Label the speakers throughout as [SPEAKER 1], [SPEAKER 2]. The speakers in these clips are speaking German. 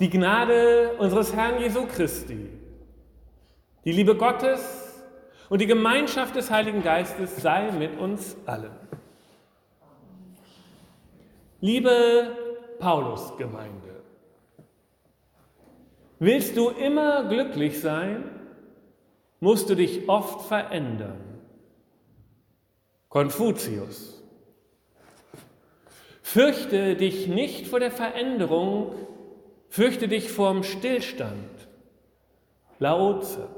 [SPEAKER 1] Die Gnade unseres Herrn Jesu Christi, die Liebe Gottes und die Gemeinschaft des Heiligen Geistes sei mit uns allen. Liebe Paulusgemeinde, willst du immer glücklich sein, musst du dich oft verändern. Konfuzius. Fürchte dich nicht vor der Veränderung, Fürchte dich vorm Stillstand. Laoze.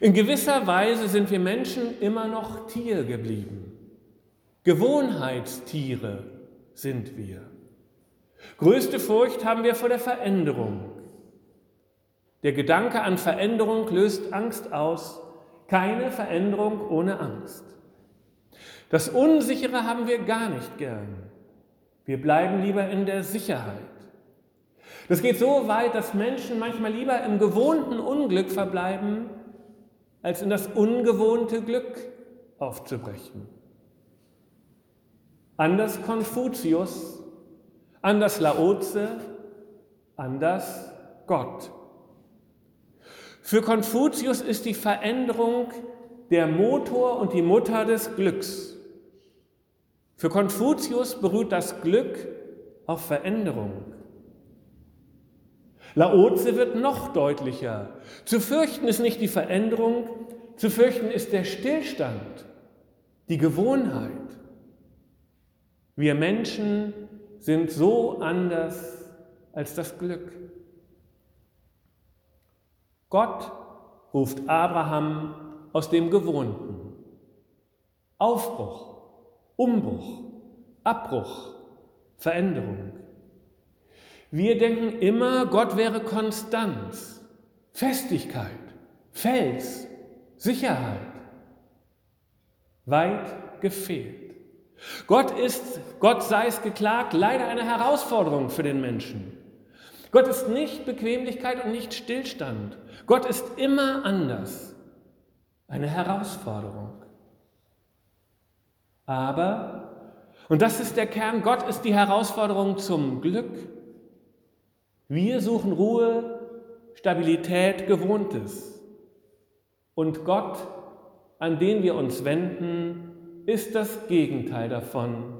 [SPEAKER 1] In gewisser Weise sind wir Menschen immer noch Tier geblieben. Gewohnheitstiere sind wir. Größte Furcht haben wir vor der Veränderung. Der Gedanke an Veränderung löst Angst aus. Keine Veränderung ohne Angst. Das Unsichere haben wir gar nicht gern. Wir bleiben lieber in der Sicherheit. Das geht so weit, dass Menschen manchmal lieber im gewohnten Unglück verbleiben, als in das ungewohnte Glück aufzubrechen. Anders Konfuzius, anders Laoze, anders Gott. Für Konfuzius ist die Veränderung der Motor und die Mutter des Glücks. Für Konfuzius beruht das Glück auf Veränderung. Laoze wird noch deutlicher. Zu fürchten ist nicht die Veränderung, zu fürchten ist der Stillstand, die Gewohnheit. Wir Menschen sind so anders als das Glück. Gott ruft Abraham aus dem Gewohnten. Aufbruch, Umbruch, Abbruch, Veränderung. Wir denken immer, Gott wäre Konstanz, Festigkeit, Fels, Sicherheit. Weit gefehlt. Gott ist, Gott sei es geklagt, leider eine Herausforderung für den Menschen. Gott ist nicht Bequemlichkeit und nicht Stillstand. Gott ist immer anders. Eine Herausforderung. Aber, und das ist der Kern, Gott ist die Herausforderung zum Glück. Wir suchen Ruhe, Stabilität, Gewohntes. Und Gott, an den wir uns wenden, ist das Gegenteil davon.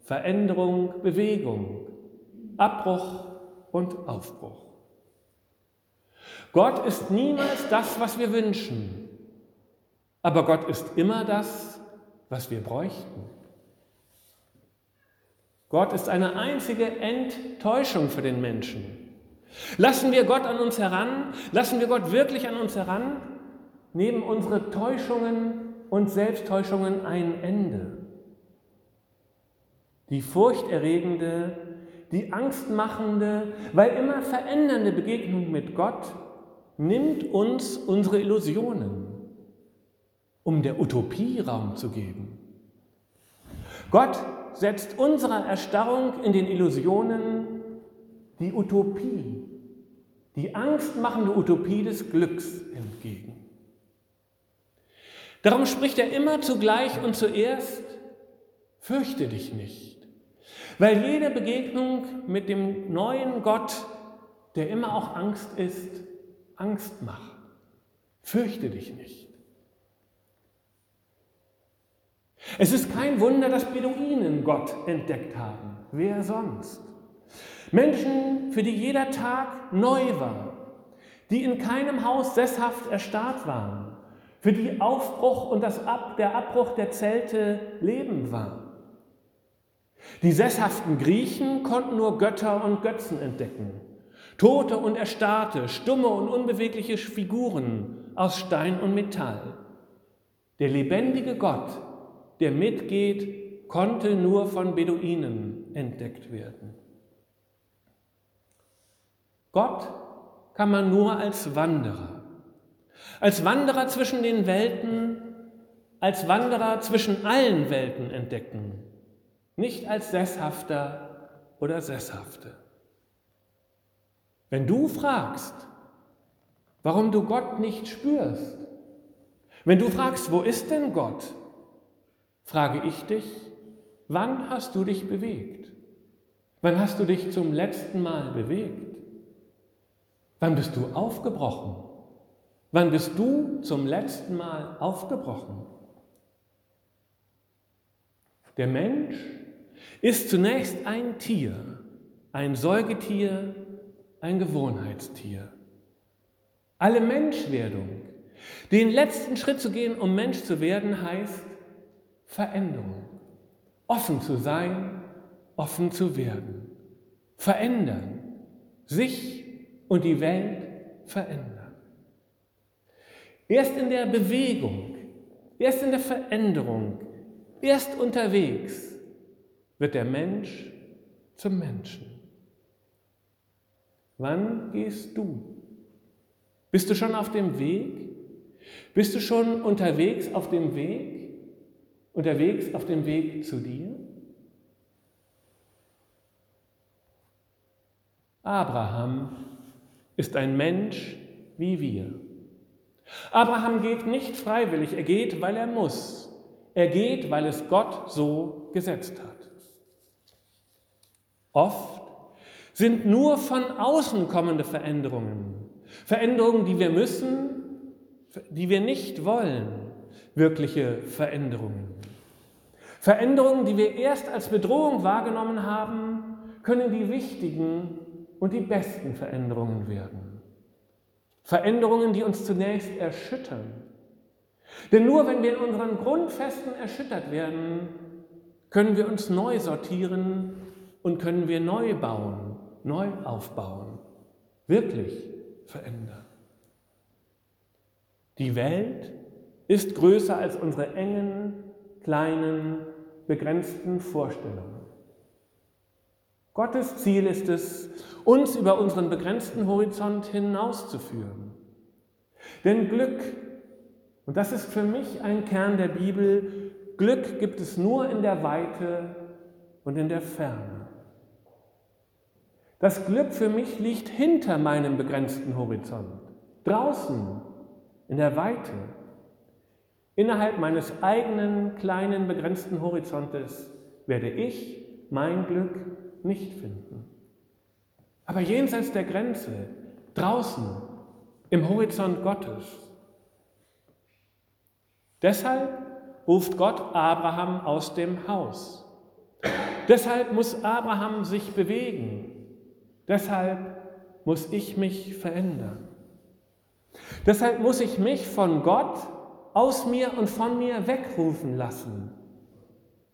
[SPEAKER 1] Veränderung, Bewegung, Abbruch und Aufbruch. Gott ist niemals das, was wir wünschen, aber Gott ist immer das, was wir bräuchten. Gott ist eine einzige Enttäuschung für den Menschen. Lassen wir Gott an uns heran, lassen wir Gott wirklich an uns heran, nehmen unsere Täuschungen und Selbsttäuschungen ein Ende. Die furchterregende, die angstmachende, weil immer verändernde Begegnung mit Gott nimmt uns unsere Illusionen um der Utopie Raum zu geben. Gott setzt unserer Erstarrung in den Illusionen die Utopie, die angstmachende Utopie des Glücks entgegen. Darum spricht er immer zugleich und zuerst, fürchte dich nicht, weil jede Begegnung mit dem neuen Gott, der immer auch Angst ist, Angst macht. Fürchte dich nicht. Es ist kein Wunder, dass Beduinen Gott entdeckt haben. Wer sonst? Menschen, für die jeder Tag neu war, die in keinem Haus sesshaft erstarrt waren, für die Aufbruch und das Ab, der Abbruch der Zelte Leben war. Die sesshaften Griechen konnten nur Götter und Götzen entdecken. Tote und Erstarrte, stumme und unbewegliche Figuren aus Stein und Metall. Der lebendige Gott der mitgeht, konnte nur von Beduinen entdeckt werden. Gott kann man nur als Wanderer, als Wanderer zwischen den Welten, als Wanderer zwischen allen Welten entdecken, nicht als Sesshafter oder Sesshafte. Wenn du fragst, warum du Gott nicht spürst, wenn du fragst, wo ist denn Gott, frage ich dich, wann hast du dich bewegt? Wann hast du dich zum letzten Mal bewegt? Wann bist du aufgebrochen? Wann bist du zum letzten Mal aufgebrochen? Der Mensch ist zunächst ein Tier, ein Säugetier, ein Gewohnheitstier. Alle Menschwerdung, den letzten Schritt zu gehen, um Mensch zu werden, heißt Veränderung. Offen zu sein, offen zu werden. Verändern. Sich und die Welt verändern. Erst in der Bewegung, erst in der Veränderung, erst unterwegs wird der Mensch zum Menschen. Wann gehst du? Bist du schon auf dem Weg? Bist du schon unterwegs auf dem Weg? Unterwegs auf dem Weg zu dir? Abraham ist ein Mensch wie wir. Abraham geht nicht freiwillig, er geht, weil er muss. Er geht, weil es Gott so gesetzt hat. Oft sind nur von außen kommende Veränderungen, Veränderungen, die wir müssen, die wir nicht wollen, wirkliche Veränderungen. Veränderungen, die wir erst als Bedrohung wahrgenommen haben, können die wichtigen und die besten Veränderungen werden. Veränderungen, die uns zunächst erschüttern. Denn nur wenn wir in unseren Grundfesten erschüttert werden, können wir uns neu sortieren und können wir neu bauen, neu aufbauen, wirklich verändern. Die Welt ist größer als unsere engen, kleinen, begrenzten Vorstellungen. Gottes Ziel ist es, uns über unseren begrenzten Horizont hinauszuführen. Denn Glück, und das ist für mich ein Kern der Bibel, Glück gibt es nur in der Weite und in der Ferne. Das Glück für mich liegt hinter meinem begrenzten Horizont, draußen, in der Weite. Innerhalb meines eigenen kleinen begrenzten Horizontes werde ich mein Glück nicht finden. Aber jenseits der Grenze, draußen, im Horizont Gottes. Deshalb ruft Gott Abraham aus dem Haus. Deshalb muss Abraham sich bewegen, Deshalb muss ich mich verändern. Deshalb muss ich mich von Gott aus mir und von mir wegrufen lassen,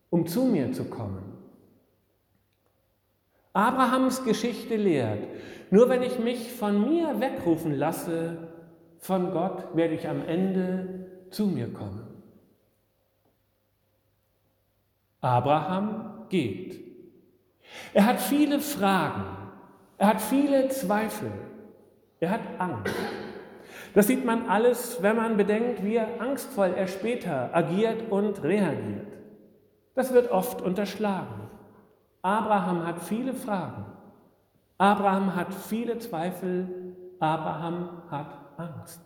[SPEAKER 1] um zu mir zu kommen. Abrahams Geschichte lehrt, nur wenn ich mich von mir wegrufen lasse, von Gott werde ich am Ende zu mir kommen. Abraham geht. Er hat viele Fragen. Er hat viele Zweifel. Er hat Angst. Das sieht man alles, wenn man bedenkt, wie angstvoll er später agiert und reagiert. Das wird oft unterschlagen. Abraham hat viele Fragen. Abraham hat viele Zweifel. Abraham hat Angst.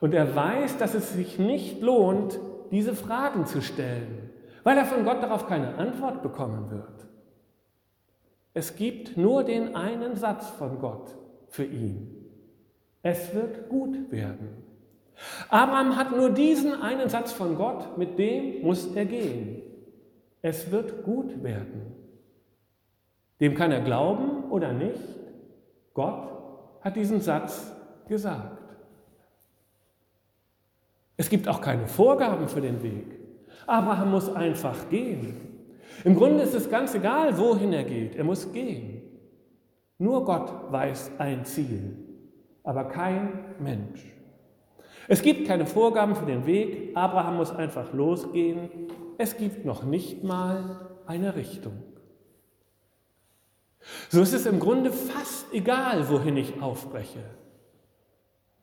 [SPEAKER 1] Und er weiß, dass es sich nicht lohnt, diese Fragen zu stellen, weil er von Gott darauf keine Antwort bekommen wird. Es gibt nur den einen Satz von Gott für ihn. Es wird gut werden. Abraham hat nur diesen einen Satz von Gott, mit dem muss er gehen. Es wird gut werden. Dem kann er glauben oder nicht. Gott hat diesen Satz gesagt. Es gibt auch keine Vorgaben für den Weg. Abraham muss einfach gehen. Im Grunde ist es ganz egal, wohin er geht, er muss gehen. Nur Gott weiß ein Ziel, aber kein Mensch. Es gibt keine Vorgaben für den Weg, Abraham muss einfach losgehen. Es gibt noch nicht mal eine Richtung. So ist es im Grunde fast egal, wohin ich aufbreche.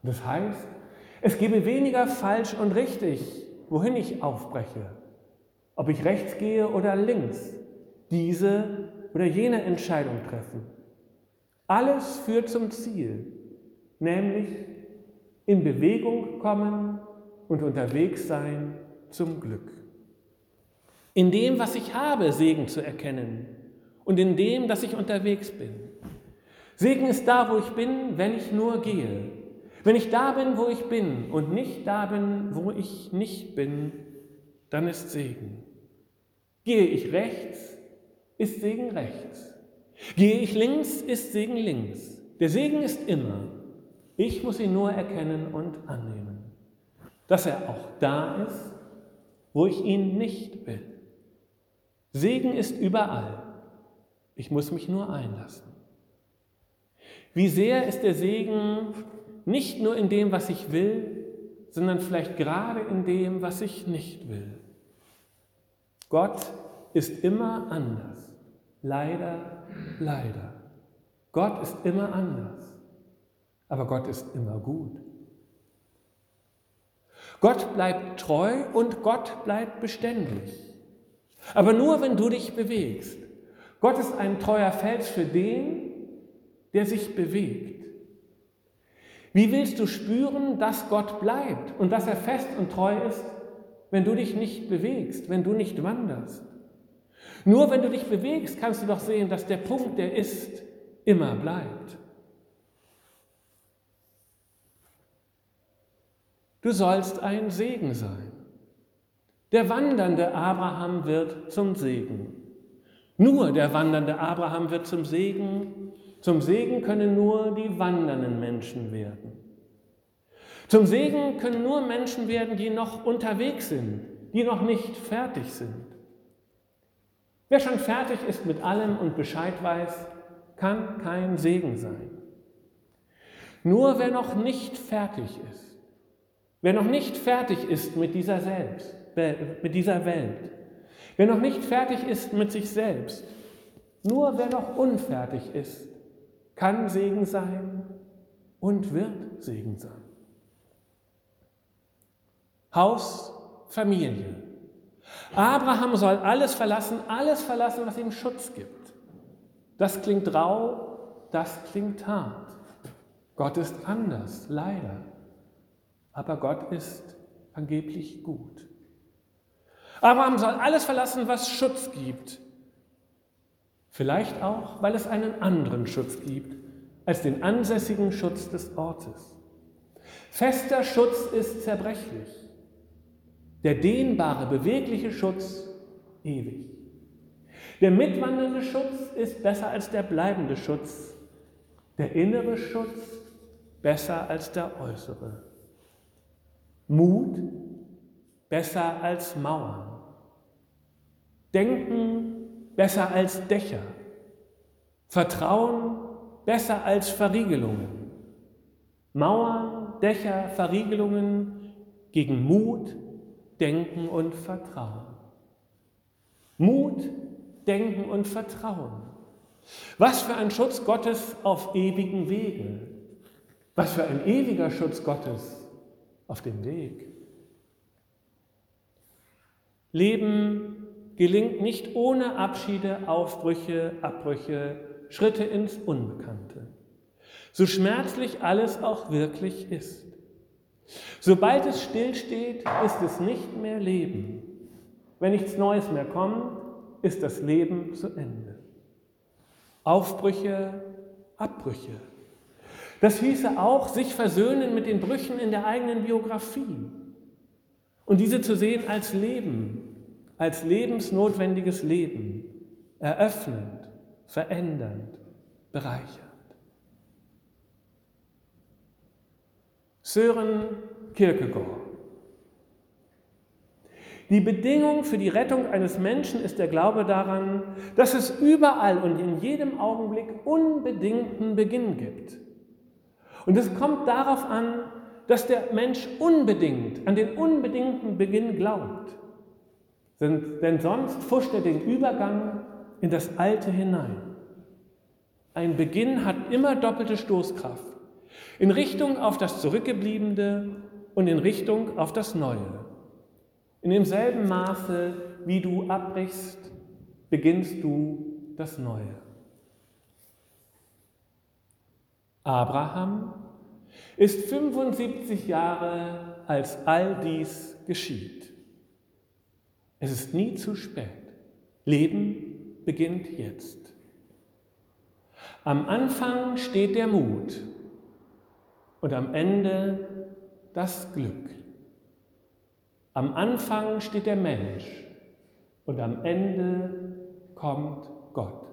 [SPEAKER 1] Das heißt, es gebe weniger falsch und richtig, wohin ich aufbreche ob ich rechts gehe oder links, diese oder jene Entscheidung treffen. Alles führt zum Ziel, nämlich in Bewegung kommen und unterwegs sein zum Glück. In dem, was ich habe, Segen zu erkennen und in dem, dass ich unterwegs bin. Segen ist da, wo ich bin, wenn ich nur gehe. Wenn ich da bin, wo ich bin und nicht da bin, wo ich nicht bin, dann ist Segen. Gehe ich rechts, ist Segen rechts. Gehe ich links, ist Segen links. Der Segen ist immer. Ich muss ihn nur erkennen und annehmen. Dass er auch da ist, wo ich ihn nicht will. Segen ist überall. Ich muss mich nur einlassen. Wie sehr ist der Segen nicht nur in dem, was ich will, sondern vielleicht gerade in dem, was ich nicht will. Gott ist immer anders. Leider, leider. Gott ist immer anders. Aber Gott ist immer gut. Gott bleibt treu und Gott bleibt beständig. Aber nur wenn du dich bewegst. Gott ist ein treuer Fels für den, der sich bewegt. Wie willst du spüren, dass Gott bleibt und dass er fest und treu ist, wenn du dich nicht bewegst, wenn du nicht wanderst? Nur wenn du dich bewegst, kannst du doch sehen, dass der Punkt, der ist, immer bleibt. Du sollst ein Segen sein. Der wandernde Abraham wird zum Segen. Nur der wandernde Abraham wird zum Segen. Zum Segen können nur die wandernden Menschen werden. Zum Segen können nur Menschen werden, die noch unterwegs sind, die noch nicht fertig sind. Wer schon fertig ist mit allem und Bescheid weiß, kann kein Segen sein. Nur wer noch nicht fertig ist, wer noch nicht fertig ist mit dieser, selbst, mit dieser Welt, wer noch nicht fertig ist mit sich selbst, nur wer noch unfertig ist, kann Segen sein und wird Segen sein. Haus, Familie, Abraham soll alles verlassen, alles verlassen, was ihm Schutz gibt. Das klingt rau, das klingt hart. Gott ist anders, leider. Aber Gott ist angeblich gut. Abraham soll alles verlassen, was Schutz gibt. Vielleicht auch, weil es einen anderen Schutz gibt als den ansässigen Schutz des Ortes. Fester Schutz ist zerbrechlich der dehnbare, bewegliche Schutz ewig. Der mitwandernde Schutz ist besser als der bleibende Schutz, der innere Schutz besser als der äußere. Mut besser als Mauern. Denken besser als Dächer. Vertrauen besser als Verriegelungen. Mauern, Dächer, Verriegelungen gegen Mut, Denken und Vertrauen. Mut, Denken und Vertrauen. Was für ein Schutz Gottes auf ewigen Wegen. Was für ein ewiger Schutz Gottes auf dem Weg. Leben gelingt nicht ohne Abschiede, Aufbrüche, Abbrüche, Schritte ins Unbekannte. So schmerzlich alles auch wirklich ist. Sobald es stillsteht, ist es nicht mehr Leben. Wenn nichts Neues mehr kommt, ist das Leben zu Ende. Aufbrüche, Abbrüche. Das hieße auch, sich versöhnen mit den Brüchen in der eigenen Biografie und diese zu sehen als Leben, als lebensnotwendiges Leben, eröffnend, verändernd, bereichernd. Sören Kierkegaard. Die Bedingung für die Rettung eines Menschen ist der Glaube daran, dass es überall und in jedem Augenblick unbedingten Beginn gibt. Und es kommt darauf an, dass der Mensch unbedingt an den unbedingten Beginn glaubt. Denn sonst fuscht er den Übergang in das Alte hinein. Ein Beginn hat immer doppelte Stoßkraft in Richtung auf das Zurückgebliebene und in Richtung auf das Neue. In demselben Maße, wie du abbrichst, beginnst du das Neue. Abraham ist 75 Jahre, als all dies geschieht. Es ist nie zu spät. Leben beginnt jetzt. Am Anfang steht der Mut und am Ende das Glück. Am Anfang steht der Mensch und am Ende kommt Gott.